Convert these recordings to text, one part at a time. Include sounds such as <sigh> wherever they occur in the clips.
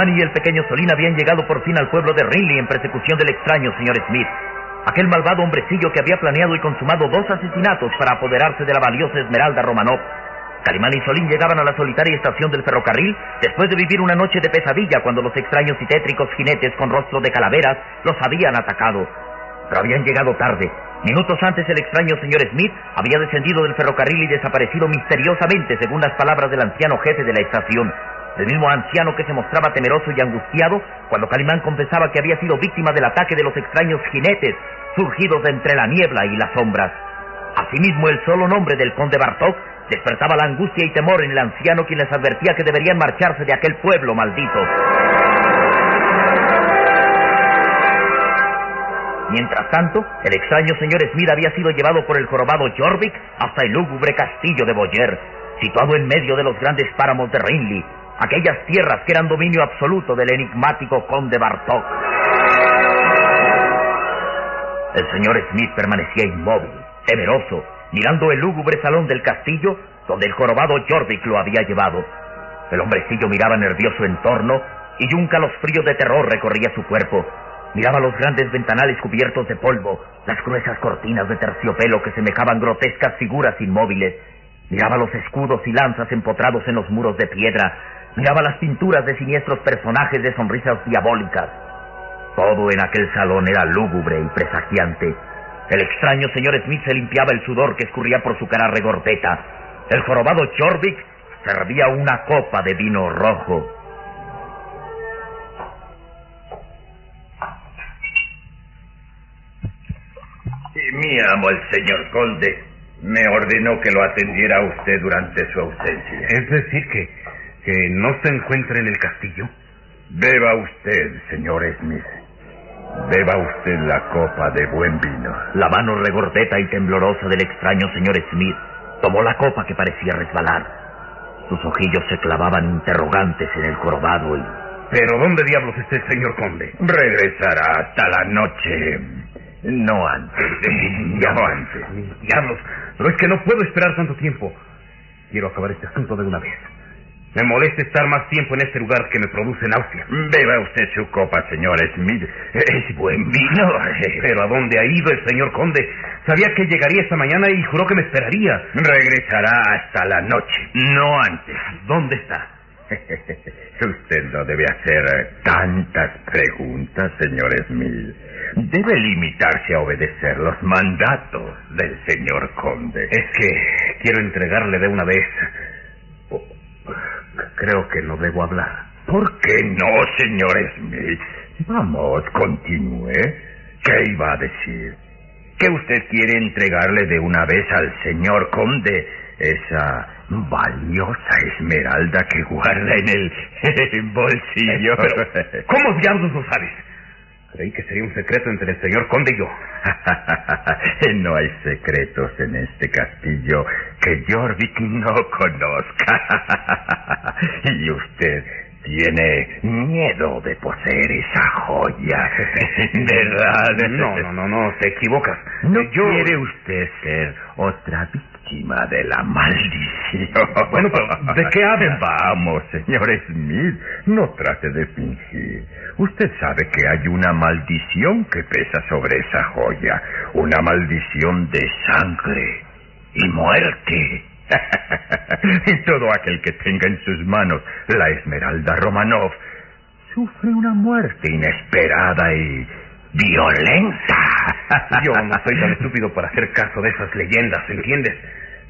Calimán y el pequeño Solín habían llegado por fin al pueblo de Rinley en persecución del extraño señor Smith. Aquel malvado hombrecillo que había planeado y consumado dos asesinatos para apoderarse de la valiosa Esmeralda Romanov. Calimán y Solín llegaban a la solitaria estación del ferrocarril después de vivir una noche de pesadilla cuando los extraños y tétricos jinetes con rostro de calaveras los habían atacado. Pero habían llegado tarde. Minutos antes el extraño señor Smith había descendido del ferrocarril y desaparecido misteriosamente según las palabras del anciano jefe de la estación. El mismo anciano que se mostraba temeroso y angustiado cuando Calimán confesaba que había sido víctima del ataque de los extraños jinetes surgidos de entre la niebla y las sombras. Asimismo, el solo nombre del conde Bartok despertaba la angustia y temor en el anciano quien les advertía que deberían marcharse de aquel pueblo maldito. Mientras tanto, el extraño señor Smith había sido llevado por el jorobado Jorvik hasta el lúgubre castillo de Boyer, situado en medio de los grandes páramos de Rinley, aquellas tierras que eran dominio absoluto del enigmático conde Bartok. El señor Smith permanecía inmóvil, temeroso, mirando el lúgubre salón del castillo donde el jorobado Jorvik lo había llevado. El hombrecillo miraba nervioso en torno y un calosfrío de terror recorría su cuerpo. Miraba los grandes ventanales cubiertos de polvo, las gruesas cortinas de terciopelo que semejaban grotescas figuras inmóviles. Miraba los escudos y lanzas empotrados en los muros de piedra. Miraba las pinturas de siniestros personajes de sonrisas diabólicas. Todo en aquel salón era lúgubre y presagiante. El extraño señor Smith se limpiaba el sudor que escurría por su cara regordeta. El jorobado Chorvik servía una copa de vino rojo. Y mi amo, el señor conde, me ordenó que lo atendiera a usted durante su ausencia. Es decir, que, que no se encuentra en el castillo. Beba usted, señor Smith. Beba usted la copa de buen vino. La mano regordeta y temblorosa del extraño señor Smith tomó la copa que parecía resbalar. Sus ojillos se clavaban interrogantes en el jorobado y... Pero ¿dónde diablos está el señor conde? Regresará hasta la noche. No antes. No antes. Diablos, pero es que no puedo esperar tanto tiempo. Quiero acabar este asunto de una vez. Me molesta estar más tiempo en este lugar que me produce náusea. Beba usted su copa, señor Smith. Es buen vino. <laughs> Pero ¿a dónde ha ido el señor conde? Sabía que llegaría esta mañana y juró que me esperaría. Regresará hasta la noche. No antes. ¿Dónde está? <laughs> Usted no debe hacer tantas preguntas, señor Smith. Debe limitarse a obedecer los mandatos del señor conde. Es que quiero entregarle de una vez. Creo que no debo hablar. ¿Por qué no, señor Smith? Vamos, continúe. ¿Qué iba a decir? ¿Que usted quiere entregarle de una vez al señor conde esa valiosa esmeralda que guarda en el <laughs> bolsillo? Pero, ¿Cómo diablos lo sabes? Creí que sería un secreto entre el señor conde y yo. <laughs> no hay secretos en este castillo que Jorvik no conozca. <laughs> y usted tiene miedo de poseer esa joya. <laughs> ¿Verdad? No, no, no, no, te equivocas. ¿No yo... quiere usted ser otra víctima de la maldición? <laughs> Bueno, pero ¿de qué habla? <laughs> Vamos, señor Smith, no trate de fingir. Usted sabe que hay una maldición que pesa sobre esa joya. Una maldición de sangre y muerte. <laughs> y todo aquel que tenga en sus manos la Esmeralda Romanov sufre una muerte inesperada y violenta. Yo no soy tan estúpido para hacer caso de esas leyendas, ¿entiendes?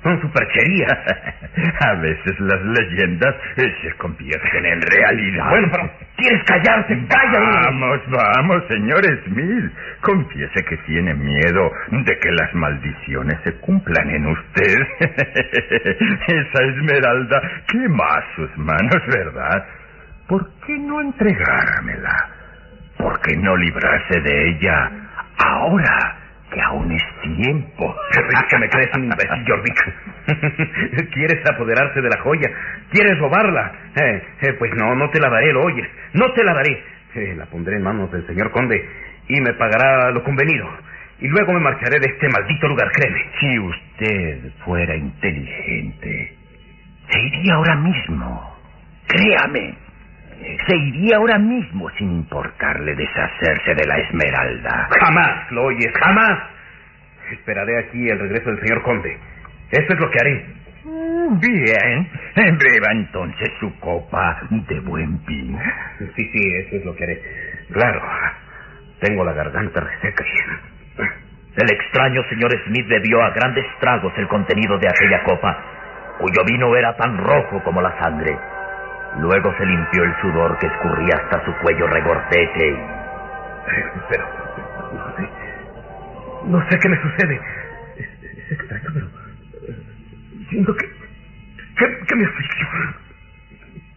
Son supercherías. <laughs> A veces las leyendas eh, se convierten en realidad. Bueno, pero ¿quieres callarse? ¡Cállate! Vamos, vamos, señor Smith. Confiese que tiene miedo de que las maldiciones se cumplan en usted. <laughs> Esa esmeralda quema sus manos, ¿verdad? ¿Por qué no entregármela? ¿Por qué no librarse de ella ahora? Que aún es tiempo. que me crees un imbécil, Jorvik. <laughs> ¿Quieres apoderarse de la joya? ¿Quieres robarla? Eh, eh, pues no, no te la daré, lo oyes. No te la daré. Eh, la pondré en manos del señor conde y me pagará lo convenido. Y luego me marcharé de este maldito lugar, créeme. Si usted fuera inteligente, se iría ahora mismo. Créame. Se iría ahora mismo sin importarle deshacerse de la esmeralda. Jamás, lo oyes, jamás. Esperaré aquí el regreso del señor conde. Eso es lo que haré. Bien. Beba entonces su copa de buen vino. Sí, sí, eso es lo que haré. Claro, tengo la garganta reseca. El extraño señor Smith bebió a grandes tragos el contenido de aquella copa, cuyo vino era tan rojo como la sangre. Luego se limpió el sudor que escurría hasta su cuello regordete y... Pero, no sé, no sé qué me sucede. Es, es extraño, pero siento que, que, que me asfixio.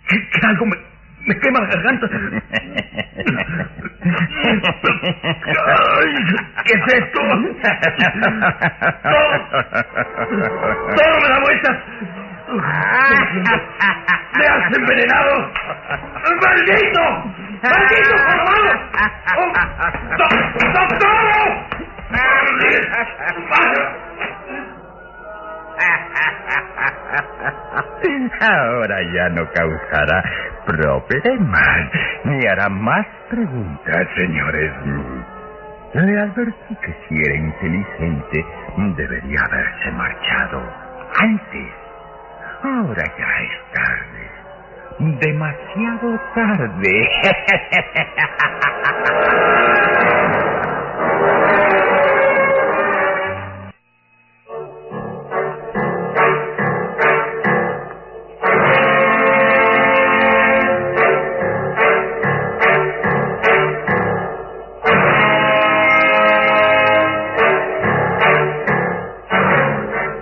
Que, que algo me, me quema la garganta. ¿Qué es esto? ¡Todo! ¡Todo me da vueltas! ¡Me has envenenado! ¡Maldito! ¡Maldito, malvado! ¡Doctor! Ahora ya no causará problemas ni hará más preguntas, señores. Le advertí que si era inteligente debería haberse marchado antes. Ahora ya es tarde. Demasiado tarde.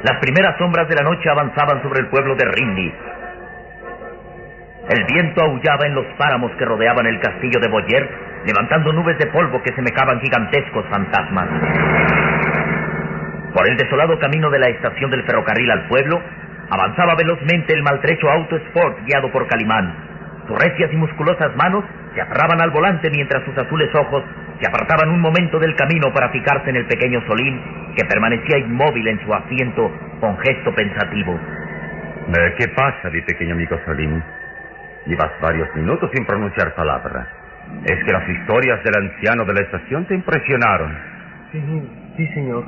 Las primeras sombras de la noche avanzaban sobre el pueblo de Rindy. El viento aullaba en los páramos que rodeaban el castillo de Boyer, levantando nubes de polvo que semejaban gigantescos fantasmas. Por el desolado camino de la estación del ferrocarril al pueblo, avanzaba velozmente el maltrecho auto Sport guiado por Calimán. Sus recias y musculosas manos se aferraban al volante mientras sus azules ojos se apartaban un momento del camino para fijarse en el pequeño Solín, que permanecía inmóvil en su asiento con gesto pensativo. Eh, ¿Qué pasa, mi pequeño amigo Solín? Llevas varios minutos sin pronunciar palabra. Es que las historias del anciano de la estación te impresionaron. Sí, sí, señor.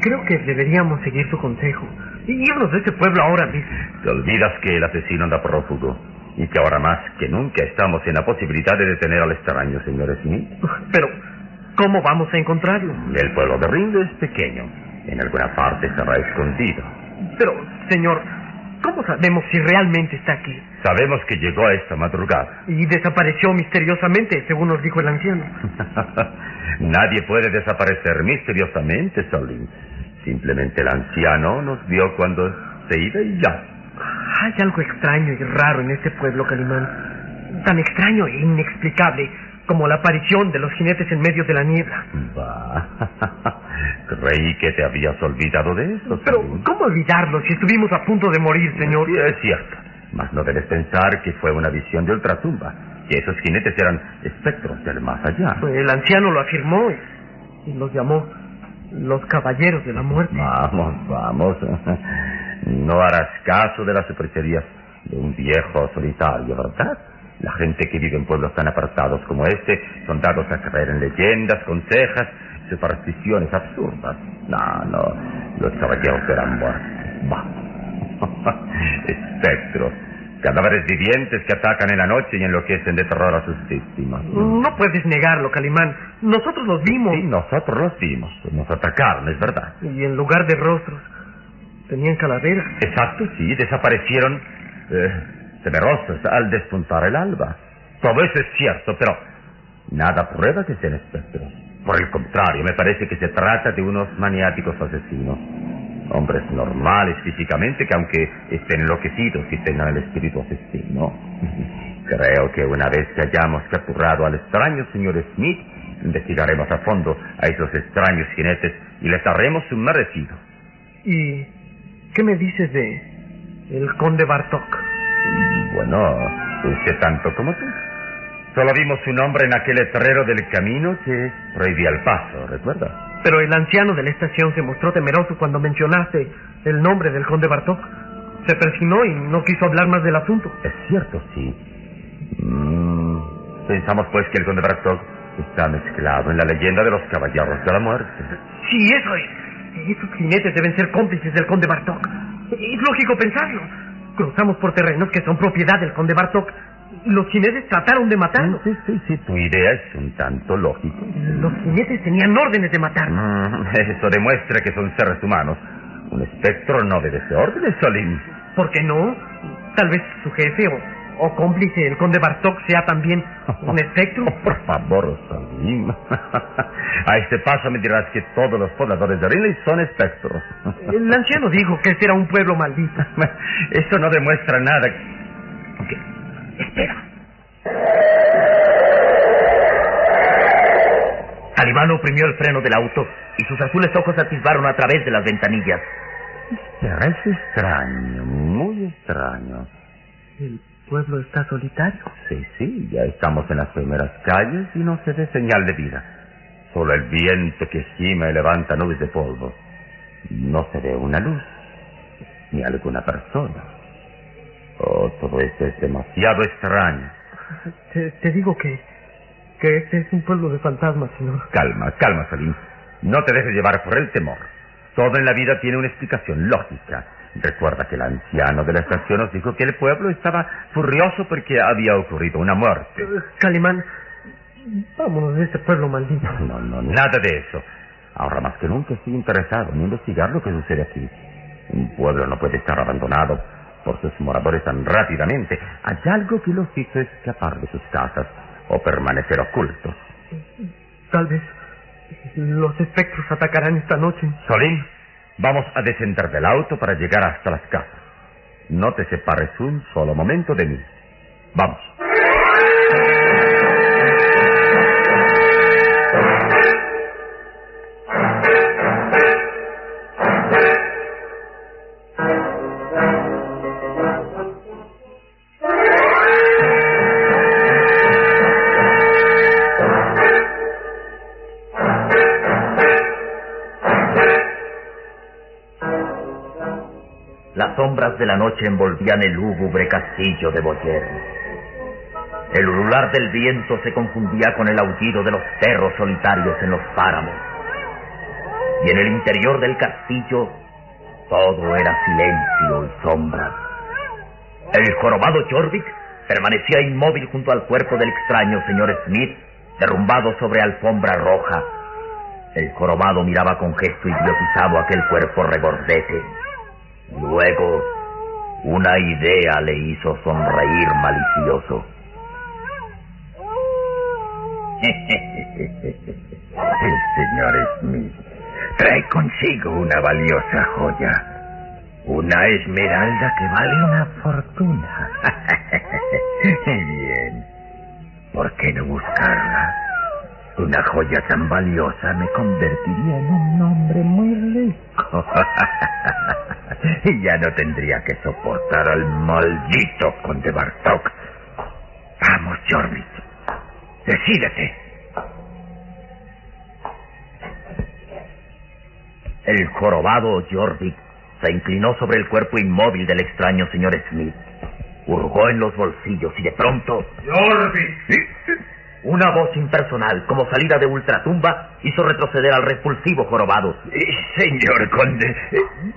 Creo que deberíamos seguir tu consejo. Y irnos de este pueblo ahora mismo. Te olvidas que el asesino anda prófugo y que ahora más que nunca estamos en la posibilidad de detener al extraño, señor Smith. Pero, ¿cómo vamos a encontrarlo? El pueblo de Rinde es pequeño. En alguna parte estará escondido. Pero, señor, ¿cómo sabemos si realmente está aquí? Sabemos que llegó a esta madrugada. Y desapareció misteriosamente, según nos dijo el anciano. <laughs> Nadie puede desaparecer misteriosamente, Solín. Simplemente el anciano nos vio cuando se iba y ya. Hay algo extraño y raro en este pueblo, Calimán. Tan extraño e inexplicable como la aparición de los jinetes en medio de la niebla. <laughs> Va. Creí que te habías olvidado de eso. Pero. ¿cómo olvidarlo si estuvimos a punto de morir, señor? Sí, es cierto. Mas no debes pensar que fue una visión de ultratumba. Que esos jinetes eran espectros del más allá. El anciano lo afirmó y, y los llamó los caballeros de la muerte. Vamos, vamos. No harás caso de las supercherías de un viejo solitario, ¿verdad? La gente que vive en pueblos tan apartados como este son dados a creer en leyendas, consejas, supersticiones absurdas. No, no, los caballeros eran muertos. <laughs> Espectros, cadáveres vivientes que atacan en la noche y enloquecen de terror a sus víctimas. No puedes negarlo, Calimán. Nosotros los vimos. Sí, nosotros los vimos. Nos atacaron, es verdad. Y en lugar de rostros, tenían calaveras. Exacto, sí, desaparecieron eh, temerosos al despuntar el alba. Todo eso es cierto, pero nada prueba que sean espectros. Por el contrario, me parece que se trata de unos maniáticos asesinos. Hombres normales físicamente que aunque estén enloquecidos y tengan el espíritu asesino. <laughs> Creo que una vez que hayamos capturado al extraño señor Smith, investigaremos a fondo a esos extraños jinetes y les daremos un merecido. ¿Y qué me dices de el conde Bartok? Bueno, usted tanto como tú. Solo vimos su nombre en aquel letrero del camino que prohibía el paso, ¿recuerda? Pero el anciano de la estación se mostró temeroso cuando mencionaste el nombre del conde Bartok. Se persignó y no quiso hablar más del asunto. Es cierto, sí. Mm, pensamos pues que el conde Bartok está mezclado en la leyenda de los caballeros de la muerte. Sí, eso es. Esos jinetes deben ser cómplices del conde Bartok. Es lógico pensarlo. Cruzamos por terrenos que son propiedad del conde Bartok. Los jinetes trataron de matarlo. Sí, sí, sí, tu idea es un tanto lógica. Los jinetes tenían órdenes de matarlo. Mm, <laughs> eso demuestra que son seres humanos. Un espectro no obedece órdenes, Solim. ¿Por qué no? Tal vez su jefe o, o cómplice, el conde Bartok, sea también un <laughs> espectro. Oh, por favor, Salim. <laughs> A este paso me dirás que todos los pobladores de Rinley son espectros. El anciano dijo que este era un pueblo maldito. Eso no demuestra nada. Espera. Calimán oprimió el freno del auto y sus azules ojos atisbaron a través de las ventanillas. Es extraño, muy extraño. El pueblo está solitario. Sí, sí, ya estamos en las primeras calles y no se ve señal de vida. Solo el viento que gime y levanta nubes de polvo. No se ve una luz, ni alguna persona. Oh, todo esto es demasiado extraño. Te, te digo que, que este es un pueblo de fantasmas, señor. Calma, calma, Salim. No te dejes llevar por el temor. Todo en la vida tiene una explicación lógica. Recuerda que el anciano de la estación nos dijo que el pueblo estaba furioso porque había ocurrido una muerte. Eh, Calimán, vámonos de este pueblo maldito. No, no, nada de eso. Ahora más que nunca estoy interesado en investigar lo que sucede aquí. Un pueblo no puede estar abandonado por sus moradores tan rápidamente. Hay algo que los hizo escapar de sus casas o permanecer ocultos. Tal vez los espectros atacarán esta noche. Solín, vamos a descender del auto para llegar hasta las casas. No te separes un solo momento de mí. Vamos. Sombras de la noche envolvían el lúgubre castillo de Boyer. El ulular del viento se confundía con el aullido de los perros solitarios en los páramos. Y en el interior del castillo todo era silencio y sombra. El jorobado Jorvik permanecía inmóvil junto al cuerpo del extraño señor Smith, derrumbado sobre alfombra roja. El jorobado miraba con gesto idiotizado aquel cuerpo regordete. Luego, una idea le hizo sonreír malicioso. <laughs> El señor Smith trae consigo una valiosa joya. Una esmeralda que vale una fortuna. <laughs> Bien. ¿por qué no buscarla? Una joya tan valiosa me convertiría en un hombre muy rico. <laughs> y ya no tendría que soportar al maldito conde Bartok. Vamos, Jorvik. Decídete. El jorobado Jorvik se inclinó sobre el cuerpo inmóvil del extraño señor Smith. Hurgó en los bolsillos y de pronto... ¡Jorvik! Una voz impersonal, como salida de ultratumba, hizo retroceder al repulsivo jorobado. señor conde,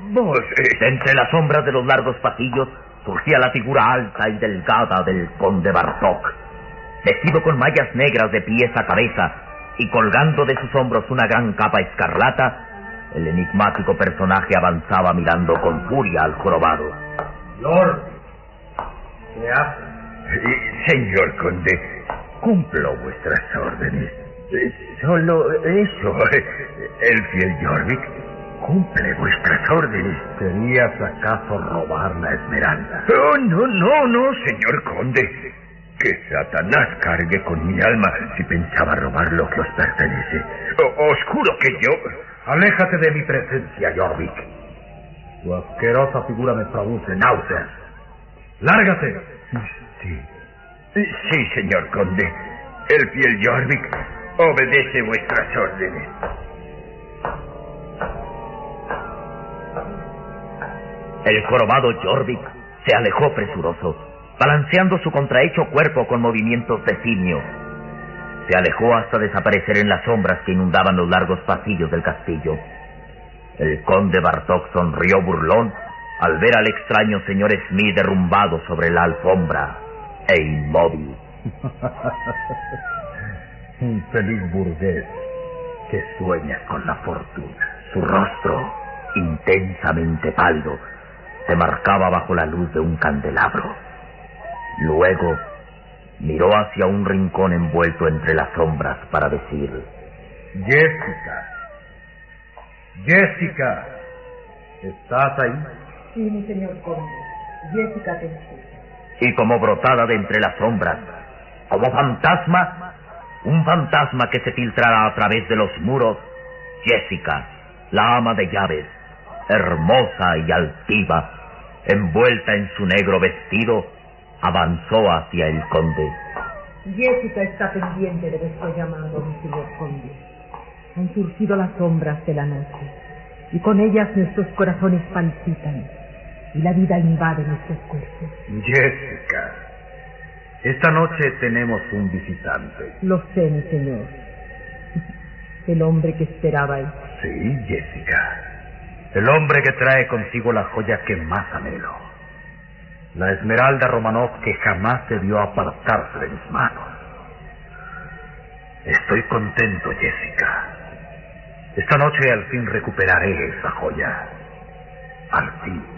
vos... De entre las sombras de los largos pasillos surgía la figura alta y delgada del conde Bartok. Vestido con mallas negras de pies a cabeza y colgando de sus hombros una gran capa escarlata, el enigmático personaje avanzaba mirando con furia al jorobado. Lord, ¿qué hace? Señor conde, cumplo vuestras órdenes. Solo eso. El fiel Jorvik cumple vuestras órdenes. ¿Querías acaso robar la esmeralda? Oh, no, no, no, señor conde. Que Satanás cargue con mi alma si pensaba robar lo que os pertenece. O- os juro que yo... Aléjate de mi presencia, Jorvik. Tu asquerosa figura me produce náuseas. ¡Lárgate! Sí. Sí, señor conde. El fiel Jorvik obedece vuestras órdenes. El jorobado Jorvik se alejó presuroso, balanceando su contrahecho cuerpo con movimientos de simio. Se alejó hasta desaparecer en las sombras que inundaban los largos pasillos del castillo. El conde Bartok sonrió burlón al ver al extraño señor Smith derrumbado sobre la alfombra e inmóvil. Infeliz <laughs> burgués que sueñas con la fortuna. Su rostro, intensamente pálido, se marcaba bajo la luz de un candelabro. Luego miró hacia un rincón envuelto entre las sombras para decir, Jessica. Jessica. ¿Estás ahí? Sí, mi señor conde. Jessica te escucha. Y como brotada de entre las sombras, como fantasma, un fantasma que se filtrara a través de los muros, Jessica, la ama de llaves, hermosa y altiva, envuelta en su negro vestido, avanzó hacia el conde. Jessica está pendiente de vuestro llamado, señor conde. Han surgido las sombras de la noche, y con ellas nuestros corazones palpitan, y la vida invade nuestros cuerpos. Jessica. Esta noche tenemos un visitante. Lo sé, mi señor. El hombre que esperabais. Sí, Jessica. El hombre que trae consigo la joya que más anhelo. La esmeralda Romanov que jamás debió apartarse de mis manos. Estoy contento, Jessica. Esta noche al fin recuperaré esa joya. Al fin.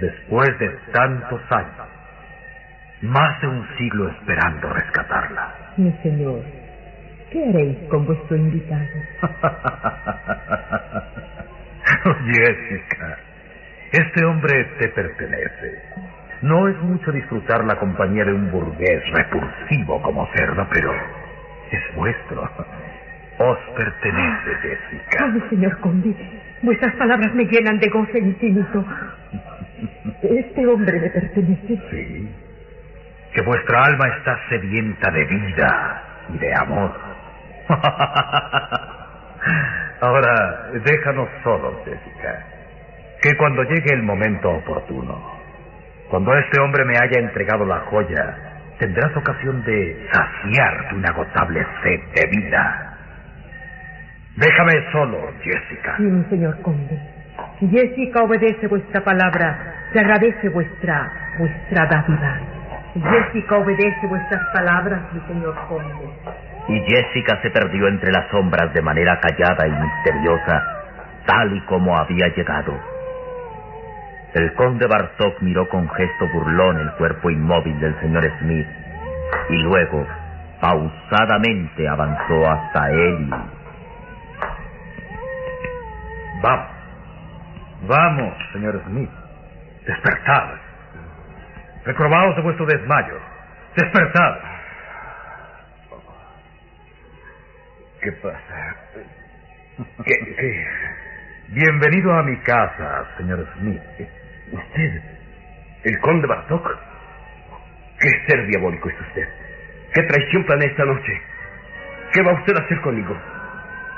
Después de tantos años. Más de un siglo esperando rescatarla. Mi señor, ¿qué haréis con vuestro invitado? <laughs> Jessica, este hombre te pertenece. No es mucho disfrutar la compañía de un burgués repulsivo como cerdo, pero es vuestro. Os pertenece, Jessica. Ay, señor conde, vuestras palabras me llenan de goce infinito. Este hombre me pertenece. Sí. Que vuestra alma está sedienta de vida y de amor. <laughs> Ahora, déjanos solos, Jessica. Que cuando llegue el momento oportuno, cuando este hombre me haya entregado la joya, tendrás ocasión de saciar tu inagotable sed de vida. Déjame solo, Jessica. Sí, señor conde. Jessica obedece vuestra palabra, se agradece vuestra, vuestra dádiva. Jessica obedece vuestras palabras, mi señor conde. Y Jessica se perdió entre las sombras de manera callada y misteriosa, tal y como había llegado. El conde Bartok miró con gesto burlón el cuerpo inmóvil del señor Smith y luego, pausadamente, avanzó hasta él. Vamos. Vamos, señor Smith. Despertad. Recrobaos de vuestro desmayo. Despertad. ¿Qué pasa? ¿Qué, qué? Bienvenido a mi casa, señor Smith. ¿Usted? ¿El conde Bartok? ¿Qué ser diabólico es usted? ¿Qué traición planea esta noche? ¿Qué va usted a hacer conmigo?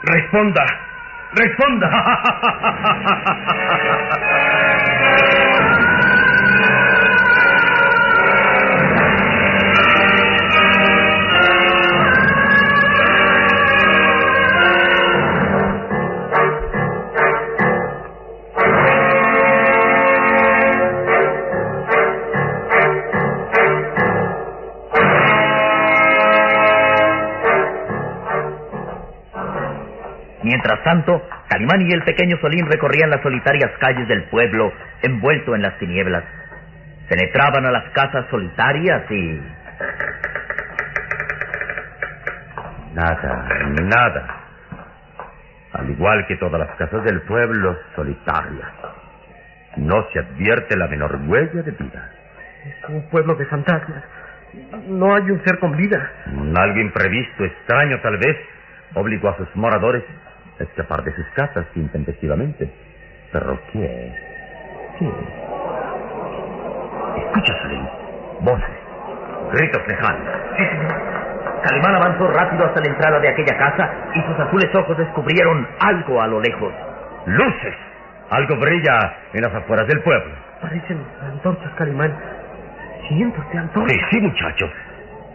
Responda. Responda. <laughs> Mientras tanto, Calimán y el pequeño Solín recorrían las solitarias calles del pueblo, envuelto en las tinieblas. Penetraban a las casas solitarias y... Nada, nada. Al igual que todas las casas del pueblo, solitarias. No se advierte la menor huella de vida. Es un pueblo de fantasmas. No hay un ser con vida. Algo imprevisto, extraño tal vez, obligó a sus moradores escapar de sus casas intempestivamente. ¿Pero qué? ¿Qué? Escucha, Salim. Voces. Gritos lejanos. Sí, señor. Calimán avanzó rápido hasta la entrada de aquella casa y sus azules ojos descubrieron algo a lo lejos. ¡Luces! Algo brilla en las afueras del pueblo. Parecen antorchas, Calimán. Cientos de antorchas. Sí, sí, muchacho.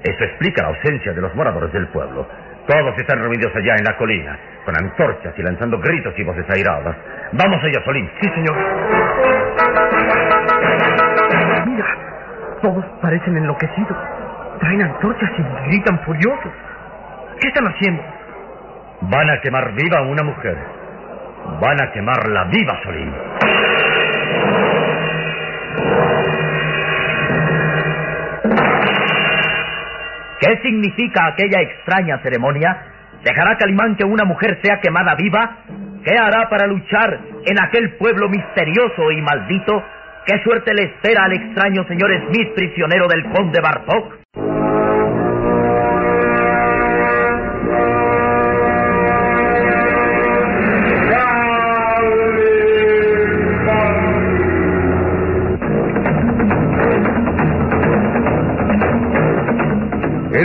Eso explica la ausencia de los moradores del pueblo. Todos están reunidos allá en la colina, con antorchas y lanzando gritos y voces airadas. Vamos allá, Solín. Sí, señor. Mira, todos parecen enloquecidos. Traen antorchas y gritan furiosos. ¿Qué están haciendo? Van a quemar viva a una mujer. Van a quemarla viva, Solín. ¿Qué significa aquella extraña ceremonia? ¿Dejará Calimán que una mujer sea quemada viva? ¿Qué hará para luchar en aquel pueblo misterioso y maldito? ¿Qué suerte le espera al extraño señor Smith, prisionero del conde Bartok?